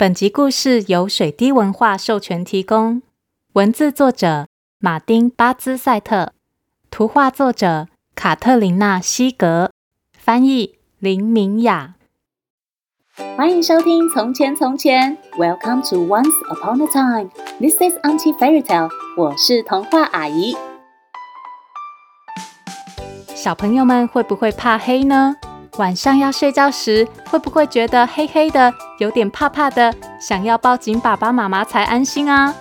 本集故事由水滴文化授权提供，文字作者马丁·巴兹赛特，图画作者卡特琳娜·西格，翻译林明雅。欢迎收听《从前从前》，Welcome to Once Upon a Time。This is Auntie Fairy Tale。我是童话阿姨。小朋友们会不会怕黑呢？晚上要睡觉时，会不会觉得黑黑的，有点怕怕的，想要抱紧爸爸妈妈才安心啊？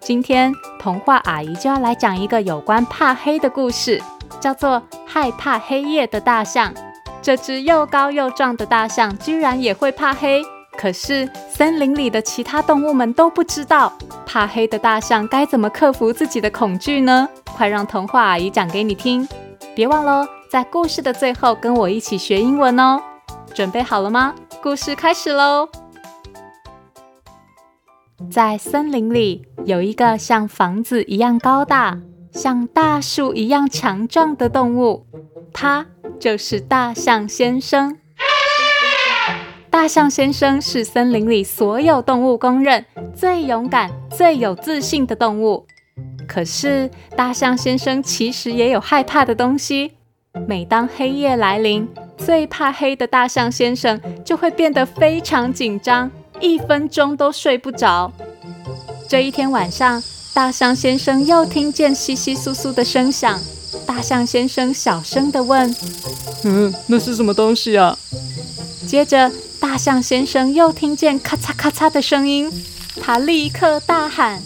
今天童话阿姨就要来讲一个有关怕黑的故事，叫做《害怕黑夜的大象》。这只又高又壮的大象居然也会怕黑，可是森林里的其他动物们都不知道，怕黑的大象该怎么克服自己的恐惧呢？快让童话阿姨讲给你听！别忘了。在故事的最后，跟我一起学英文哦！准备好了吗？故事开始喽！在森林里，有一个像房子一样高大、像大树一样强壮的动物，它就是大象先生。大象先生是森林里所有动物公认最勇敢、最有自信的动物。可是，大象先生其实也有害怕的东西。每当黑夜来临，最怕黑的大象先生就会变得非常紧张，一分钟都睡不着。这一天晚上，大象先生又听见窸窸窣窣的声响。大象先生小声地问：“嗯，那是什么东西啊？”接着，大象先生又听见咔嚓咔嚓的声音，他立刻大喊：“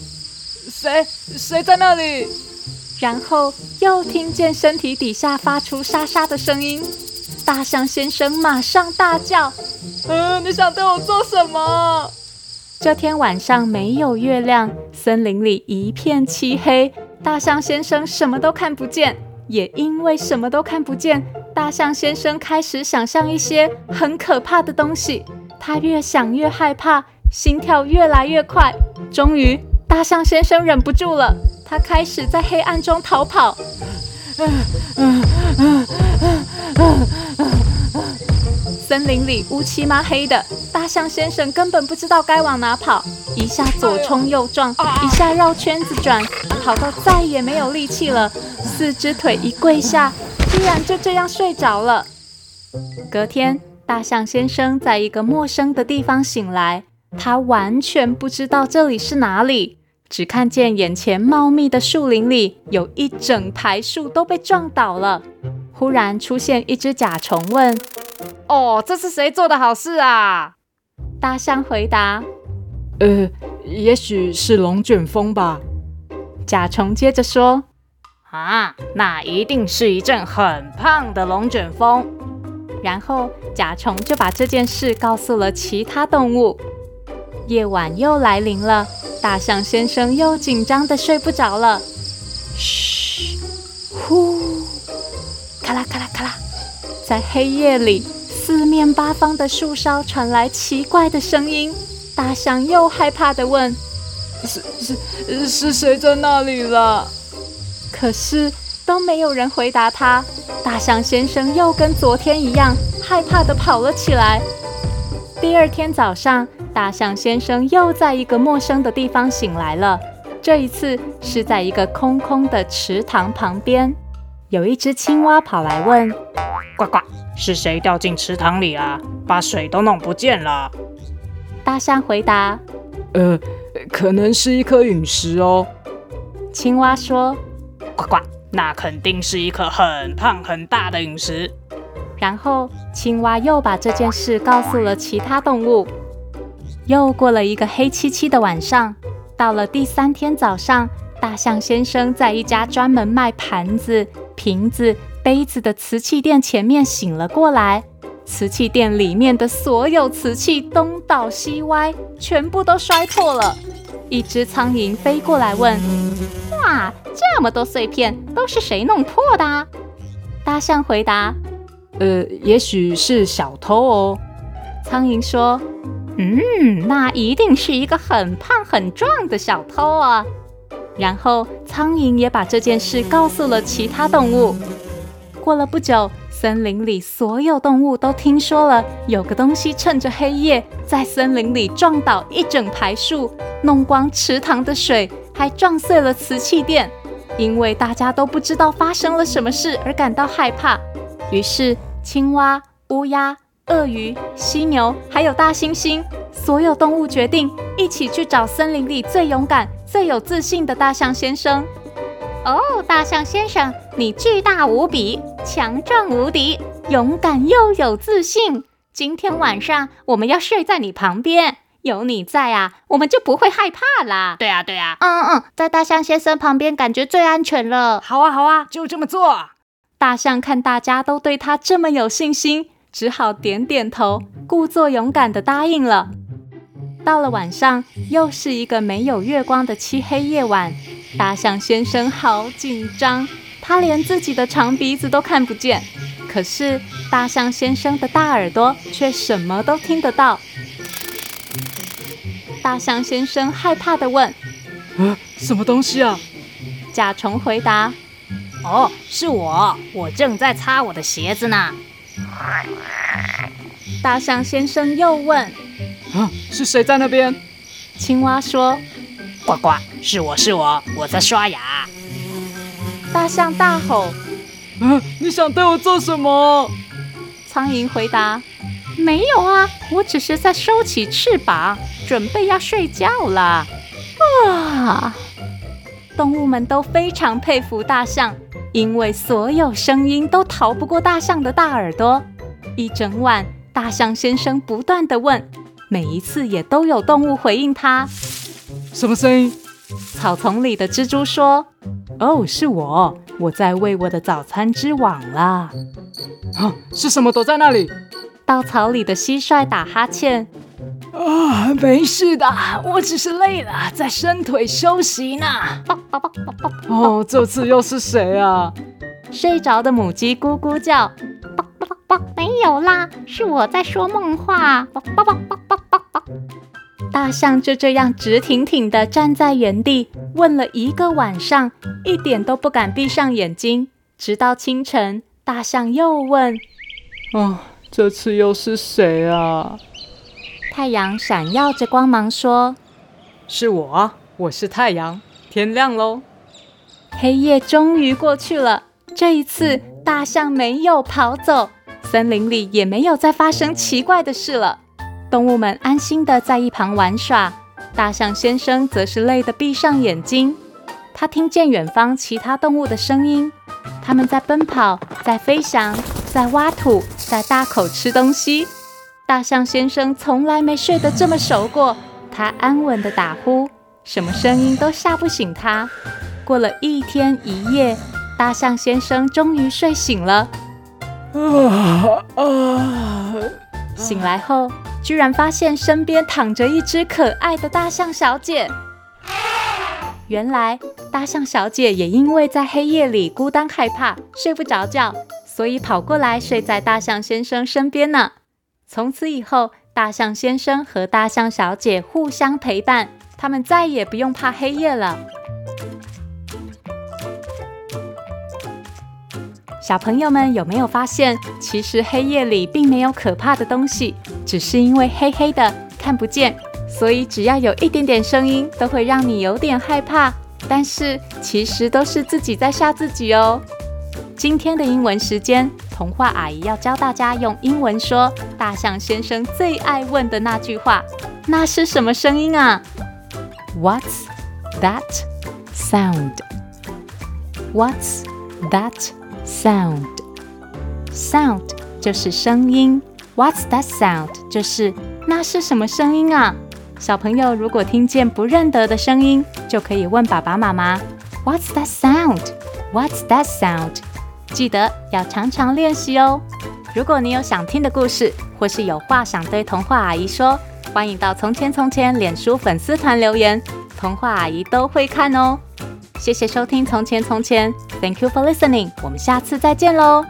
谁？谁在那里？”然后又听见身体底下发出沙沙的声音，大象先生马上大叫：“嗯，你想对我做什么？”这天晚上没有月亮，森林里一片漆黑，大象先生什么都看不见。也因为什么都看不见，大象先生开始想象一些很可怕的东西。他越想越害怕，心跳越来越快。终于，大象先生忍不住了。他开始在黑暗中逃跑，森林里乌漆嘛黑的，大象先生根本不知道该往哪跑，一下左冲右撞，一下绕圈子转，跑到再也没有力气了，四只腿一跪下，居然就这样睡着了。隔天，大象先生在一个陌生的地方醒来，他完全不知道这里是哪里。只看见眼前茂密的树林里有一整排树都被撞倒了。忽然出现一只甲虫，问：“哦，这是谁做的好事啊？”大象回答：“呃，也许是龙卷风吧。”甲虫接着说：“啊，那一定是一阵很胖的龙卷风。”然后甲虫就把这件事告诉了其他动物。夜晚又来临了。大象先生又紧张的睡不着了。嘘，呼，咔啦咔啦咔啦，在黑夜里，四面八方的树梢传来奇怪的声音。大象又害怕的问：“是是是谁在那里了？”可是都没有人回答他。大象先生又跟昨天一样，害怕的跑了起来。第二天早上。大象先生又在一个陌生的地方醒来了，这一次是在一个空空的池塘旁边，有一只青蛙跑来问：“呱呱，是谁掉进池塘里啊？把水都弄不见了。”大象回答：“呃，可能是一颗陨石哦。”青蛙说：“呱呱，那肯定是一颗很胖很大的陨石。”然后青蛙又把这件事告诉了其他动物。又过了一个黑漆漆的晚上，到了第三天早上，大象先生在一家专门卖盘子、瓶子、杯子的瓷器店前面醒了过来。瓷器店里面的所有瓷器东倒西歪，全部都摔破了。一只苍蝇飞过来问：“哇，这么多碎片，都是谁弄破的？”大象回答：“呃，也许是小偷哦。”苍蝇说。嗯，那一定是一个很胖很壮的小偷啊！然后苍蝇也把这件事告诉了其他动物。过了不久，森林里所有动物都听说了，有个东西趁着黑夜在森林里撞倒一整排树，弄光池塘的水，还撞碎了瓷器店。因为大家都不知道发生了什么事而感到害怕，于是青蛙、乌鸦、鳄鱼、犀牛还有大猩猩，所有动物决定一起去找森林里最勇敢、最有自信的大象先生。哦，大象先生，你巨大无比，强壮无敌，勇敢又有自信。今天晚上我们要睡在你旁边，有你在啊，我们就不会害怕啦。对啊，对啊，嗯嗯，在大象先生旁边感觉最安全了。好啊，好啊，就这么做。大象看大家都对他这么有信心，只好点点头，故作勇敢的答应了。到了晚上，又是一个没有月光的漆黑夜晚。大象先生好紧张，他连自己的长鼻子都看不见，可是大象先生的大耳朵却什么都听得到。大象先生害怕的问：“啊，什么东西啊？”甲虫回答：“哦，是我，我正在擦我的鞋子呢。”大象先生又问：“啊，是谁在那边？”青蛙说。呱呱，是我是我，我在刷牙。大象大吼：“啊，你想对我做什么？”苍蝇回答：“没有啊，我只是在收起翅膀，准备要睡觉了。”啊！动物们都非常佩服大象，因为所有声音都逃不过大象的大耳朵。一整晚，大象先生不断地问，每一次也都有动物回应他。什么声音？草丛里的蜘蛛说：“哦，是我，我在为我的早餐织网啦。”啊，是什么躲在那里？稻草里的蟋蟀打哈欠：“啊，没事的，我只是累了，在伸腿休息呢。”哦，这次又是谁啊？睡着的母鸡咕咕叫：“没有啦，是我在说梦话。”大象就这样直挺挺地站在原地，问了一个晚上，一点都不敢闭上眼睛。直到清晨，大象又问：“哦，这次又是谁啊？”太阳闪耀着光芒说：“是我，我是太阳。天亮喽！”黑夜终于过去了。这一次，大象没有跑走，森林里也没有再发生奇怪的事了。动物们安心的在一旁玩耍，大象先生则是累得闭上眼睛。他听见远方其他动物的声音，他们在奔跑，在飞翔，在挖土，在大口吃东西。大象先生从来没睡得这么熟过，他安稳的打呼，什么声音都吓不醒他。过了一天一夜，大象先生终于睡醒了。啊啊！醒来后，居然发现身边躺着一只可爱的大象小姐。原来大象小姐也因为在黑夜里孤单害怕，睡不着觉，所以跑过来睡在大象先生身边呢。从此以后，大象先生和大象小姐互相陪伴，他们再也不用怕黑夜了。小朋友们有没有发现，其实黑夜里并没有可怕的东西，只是因为黑黑的看不见，所以只要有一点点声音，都会让你有点害怕。但是其实都是自己在吓自己哦。今天的英文时间，童话阿姨要教大家用英文说大象先生最爱问的那句话，那是什么声音啊？What's that sound？What's that？Sound, sound 就是声音。What's that sound？就是那是什么声音啊？小朋友如果听见不认得的声音，就可以问爸爸妈妈：What's that sound？What's that sound？记得要常常练习哦。如果你有想听的故事，或是有话想对童话阿姨说，欢迎到《从前从前》脸书粉丝团留言，童话阿姨都会看哦。谢谢收听《从前从前》，Thank you for listening。我们下次再见喽。